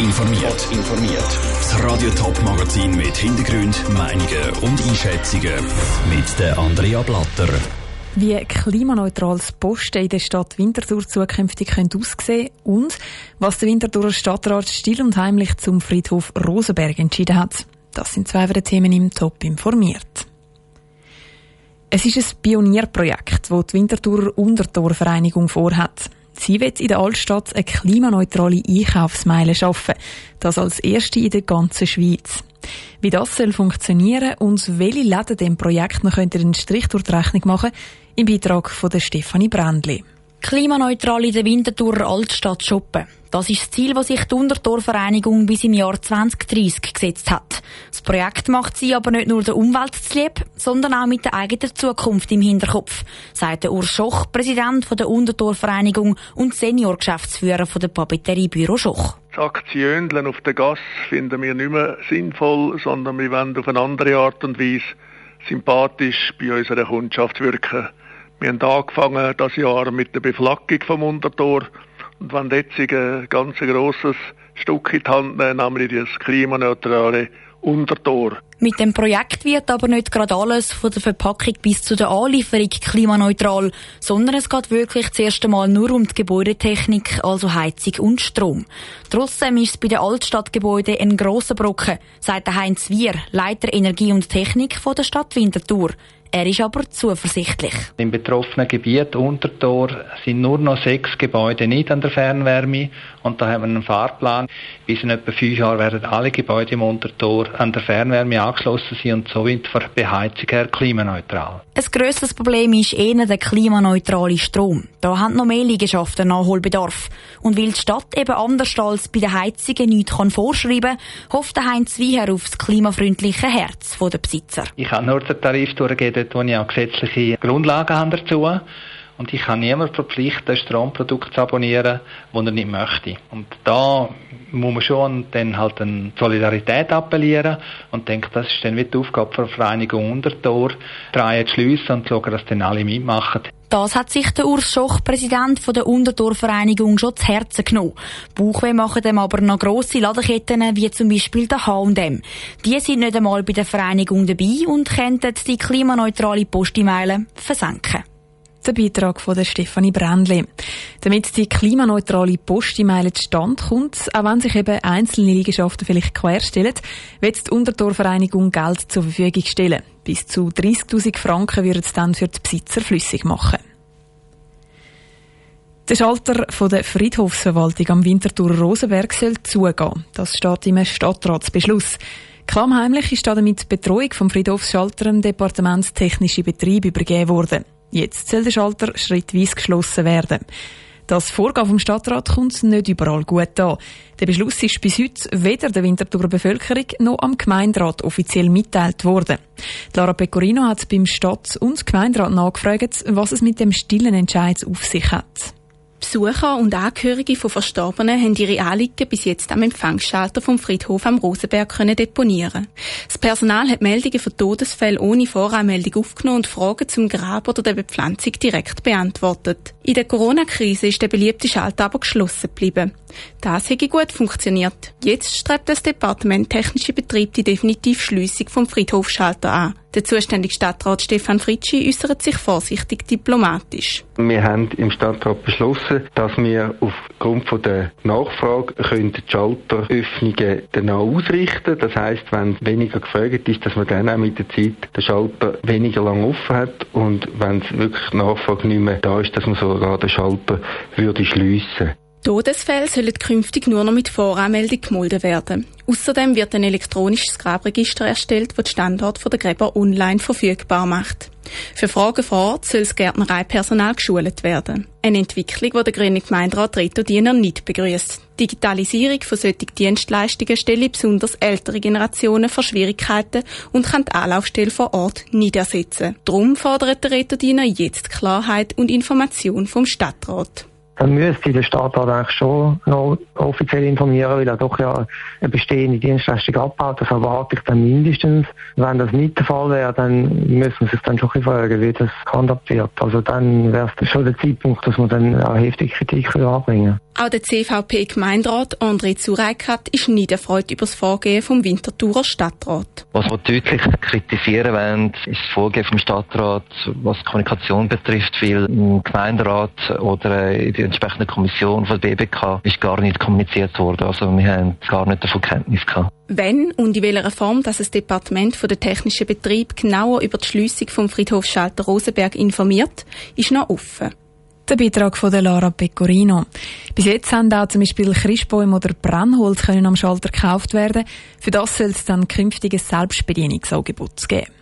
informiert. informiert. Das Radio Top Magazin mit Hintergrund, Meinungen und Einschätzungen mit der Andrea Blatter. Wie klimaneutrales Posten in der Stadt Winterthur zukünftig aussehen und was der Winterthurer Stadtrat still und heimlich zum Friedhof Rosenberg entschieden hat. Das sind zwei der Themen im Top informiert. Es ist ein Pionierprojekt, das die Winterthurer Untertorvereinigung vorhat. Sie wird in der Altstadt eine klimaneutrale Einkaufsmeile schaffen. Das als erste in der ganzen Schweiz. Wie das soll funktionieren und welche Läden dem Projekt noch einen Strich durch die Rechnung machen, im Beitrag von der Stefanie Brändli. Klimaneutral in der Winterthurer Altstadt shoppen. Das ist das Ziel, das sich die Untertorvereinigung bis im Jahr 2030 gesetzt hat. Das Projekt macht sie aber nicht nur der Umwelt zu lieb, sondern auch mit der eigenen Zukunft im Hinterkopf, sagt der Urs Schoch, Präsident der Untertorvereinigung und Seniorgeschäftsführer der Papeteriebüro Schoch. Das Aktioneln auf der Gas finden wir nicht mehr sinnvoll, sondern wir wollen auf eine andere Art und Weise sympathisch bei unserer Kundschaft wirken. Wir haben angefangen das Jahr mit der Beflaggung vom Untertor und wenn jetzt ein ganz grosses Stück in die Hand nehmen, nämlich das klimaneutrale Untertor. Mit dem Projekt wird aber nicht gerade alles von der Verpackung bis zu der Anlieferung klimaneutral, sondern es geht wirklich zuerst einmal nur um die Gebäudetechnik, also Heizung und Strom. Trotzdem ist es bei den Altstadtgebäuden ein grosser Brocken, sagt Heinz Wier, Leiter Energie und Technik von der Stadt Winterthur. Er ist aber zuversichtlich. Im betroffenen Gebiet Untertor sind nur noch sechs Gebäude nicht an der Fernwärme und da haben wir einen Fahrplan. Bis in etwa fünf Jahren werden alle Gebäude im Untertor an der Fernwärme angeschlossen sein und somit von der Beheizung her klimaneutral. Ein grösseres Problem ist eher der klimaneutrale Strom. Da haben noch mehr Liegenschaften Nachholbedarf. Und weil die Stadt eben anders als bei den Heizungen nichts kann vorschreiben kann, hofft Heinz Wieher auf das klimafreundliche Herz der Besitzer. Ich habe nur den Tarif durchgegeben, wo ich auch gesetzliche Grundlagen habe dazu. Und ich kann niemand verpflichten, ein Stromprodukt zu abonnieren, das er nicht möchte. Und da muss man schon dann halt eine Solidarität appellieren und denke, das ist dann wie die Aufgabe der Vereinigung Untertor, drei zu schliessen und schauen, dass dann alle mitmachen. Das hat sich der Urs Schoch, Präsident der Untertor-Vereinigung, schon zu Herzen genommen. Bauchweh machen dem aber noch grosse Ladenketten, wie zum Beispiel der H&M. Die sind nicht einmal bei der Vereinigung dabei und könnten die klimaneutrale Postimeile versenken. Der Beitrag von der Stefanie Brändli. Damit die klimaneutrale Postimeile zustande kommt, auch wenn sich eben einzelne Liegenschaften vielleicht querstellen, wird die Untertorvereinigung Geld zur Verfügung stellen. Bis zu 30.000 Franken würden es dann für die Besitzer flüssig machen. Der Schalter der Friedhofsverwaltung am Winterthur Rosenberg soll zugehen. Das steht im Stadtratsbeschluss. Klammheimlich ist damit die Betreuung vom Friedhofsschalter im Departement Technische Betrieb übergeben worden. Jetzt soll der Schalter schrittweise geschlossen werden. Das Vorgehen vom Stadtrat kommt nicht überall gut an. Der Beschluss ist bis heute weder der Winterthurer Bevölkerung noch am Gemeinderat offiziell mitteilt worden. Lara Pecorino hat beim Stadt- und Gemeinderat nachgefragt, was es mit dem stillen Entscheid auf sich hat. Besucher und Angehörige von Verstorbenen haben ihre Anliegen bis jetzt am Empfangsschalter vom Friedhof am Rosenberg können deponieren. Das Personal hat Meldungen von Todesfällen ohne Voranmeldung aufgenommen und Fragen zum Grab oder der Bepflanzung direkt beantwortet. In der Corona-Krise ist der beliebte Schalter aber geschlossen geblieben. Das hätte gut funktioniert. Jetzt strebt das Departement Technische Betrieb die definitive Schliessung vom Friedhofschalter an. Der zuständige Stadtrat Stefan Fritschi äußert sich vorsichtig diplomatisch. Wir haben im Stadtrat beschlossen, dass wir aufgrund von der Nachfrage können die Schalteröffnungen genau ausrichten. Das heißt, wenn weniger gefragt ist, dass man dann auch mit der Zeit den Schalter weniger lang offen hat und wenn es wirklich Nachfrage nicht mehr da ist, dass man sogar den Schalter würde schliessen. Todesfälle sollen künftig nur noch mit Voranmeldung gemolden werden. Außerdem wird ein elektronisches Grabregister erstellt, das die Standort der Gräber online verfügbar macht. Für Fragen vor Ort soll das Gärtnereipersonal geschult werden. Eine Entwicklung, die der grüne Gemeinderat Reto Diener nicht begrüßt. Digitalisierung von solchen Dienstleistungen stelle besonders ältere Generationen vor Schwierigkeiten und kann die Anlaufstelle vor Ort nicht ersetzen. Darum fordert der Reto Diener jetzt Klarheit und Information vom Stadtrat dann müsste der Stadtrat eigentlich schon noch offiziell informieren, weil er doch ja eine bestehende Dienstleistung abbaut. Das erwarte ich dann mindestens. Wenn das nicht der Fall wäre, dann müssen sich dann schon fragen, wie das gehandhabt wird. Also dann wäre es schon der Zeitpunkt, dass man dann auch heftige Kritik anbringen Auch der CVP-Gemeinderat André Zureikat ist nicht erfreut über das Vorgehen vom Winterthurer Stadtrat. Was wir deutlich kritisieren wollen, ist das Vorgehen vom Stadtrat, was die Kommunikation betrifft, weil im Gemeinderat oder in der entsprechenden Kommission von der BBK ist gar nicht kommuniziert worden. Also wir haben gar nicht davon Kenntnis gehabt. Wenn und in welcher Form dass das Departement für den technischen Betrieb genauer über die Schliessung vom Friedhof Schalter Rosenberg informiert, ist noch offen. Der Beitrag von der Lara Pecorino. Bis jetzt haben auch zum Beispiel Christbäume oder Brennholz können am Schalter gekauft werden. Für das soll es dann künftiges Selbstbedienungsangebot geben.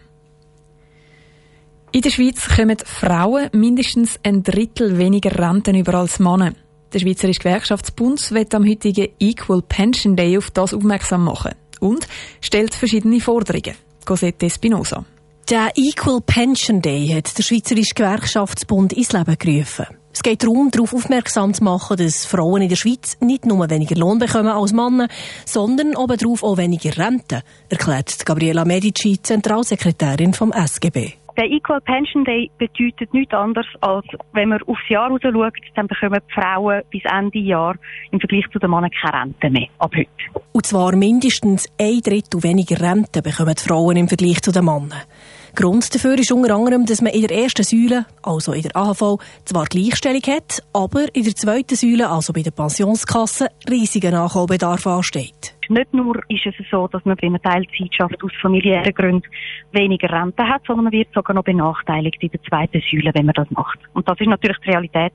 In der Schweiz kommen Frauen mindestens ein Drittel weniger Renten über als Männer. Der Schweizerische Gewerkschaftsbund wird am heutigen Equal Pension Day auf das aufmerksam machen und stellt verschiedene Forderungen. Cosette Espinosa. Der Equal Pension Day hat der Schweizerische Gewerkschaftsbund ins Leben gerufen. Es geht darum, darauf aufmerksam zu machen, dass Frauen in der Schweiz nicht nur weniger Lohn bekommen als Männer, sondern obendrauf auch weniger Rente, erklärt Gabriela Medici, Zentralsekretärin vom SGB. Der Equal Pension Day bedeutet nichts anderes, als wenn man aufs Jahr raus schaut, dann bekommen die Frauen bis Ende Jahr im Vergleich zu den Männern keine Rente mehr, ab heute. Und zwar mindestens ein Drittel weniger Rente bekommen die Frauen im Vergleich zu den Männern. Grund dafür ist unter anderem, dass man in der ersten Säule, also in der AHV, zwar Gleichstellung hat, aber in der zweiten Säule, also bei der Pensionskasse, riesiger Nachholbedarf ansteht. Nicht nur ist es so, dass man bei einer Teilzeitschaft aus familiären Gründen weniger Rente hat, sondern man wird sogar noch benachteiligt in der zweiten Säule, wenn man das macht. Und das ist natürlich die Realität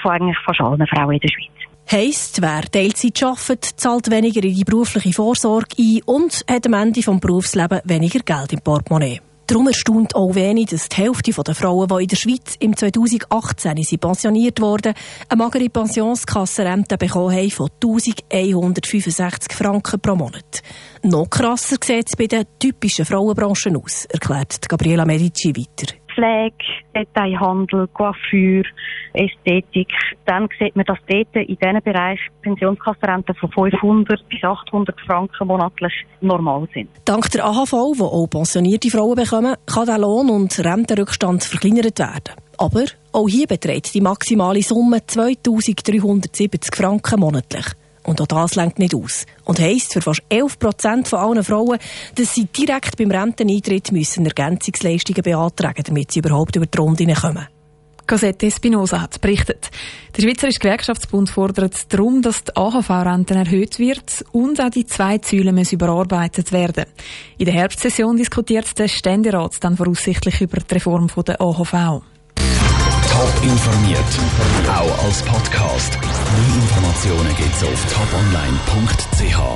von eigentlich fast allen Frauen in der Schweiz. Heisst, wer Teilzeit arbeitet, zahlt weniger in die berufliche Vorsorge ein und hat am Ende des Berufslebens weniger Geld im Portemonnaie. Darum erstaunt auch wenig, dass die Hälfte der Frauen, die in der Schweiz im 2018 sind pensioniert wurden, eine magere Pensionskassenrente bekommen haben von 1165 Franken pro Monat. Noch krasser sieht es bei den typischen Frauenbranchen aus, erklärt Gabriela Medici weiter. Pflege, Detailhandel, Coiffure, Ästhetik. Dann sieht man, dass dort in diesem Bereich Pensionskassenrenten von 500 bis 800 Franken monatlich normal sind. Dank der AHV, die auch pensionierte Frauen bekommen, kann der Lohn- und Rentenrückstand verkleinert werden. Aber auch hier beträgt die maximale Summe 2370 Franken monatlich. Und auch das lenkt nicht aus. Und heisst für fast 11 Prozent von allen Frauen, dass sie direkt beim Renteneintritt müssen Ergänzungsleistungen beantragen, damit sie überhaupt über die Runde kommen. Cosette Espinosa hat berichtet. Der Schweizerische Gewerkschaftsbund fordert darum, dass die AHV-Renten erhöht wird und auch die zwei Ziele müssen überarbeitet werden. In der Herbstsession diskutiert der Ständerat dann voraussichtlich über die Reform der AHV. Top informiert, auch als Podcast. Mehr Informationen gibt's auf toponline.ch.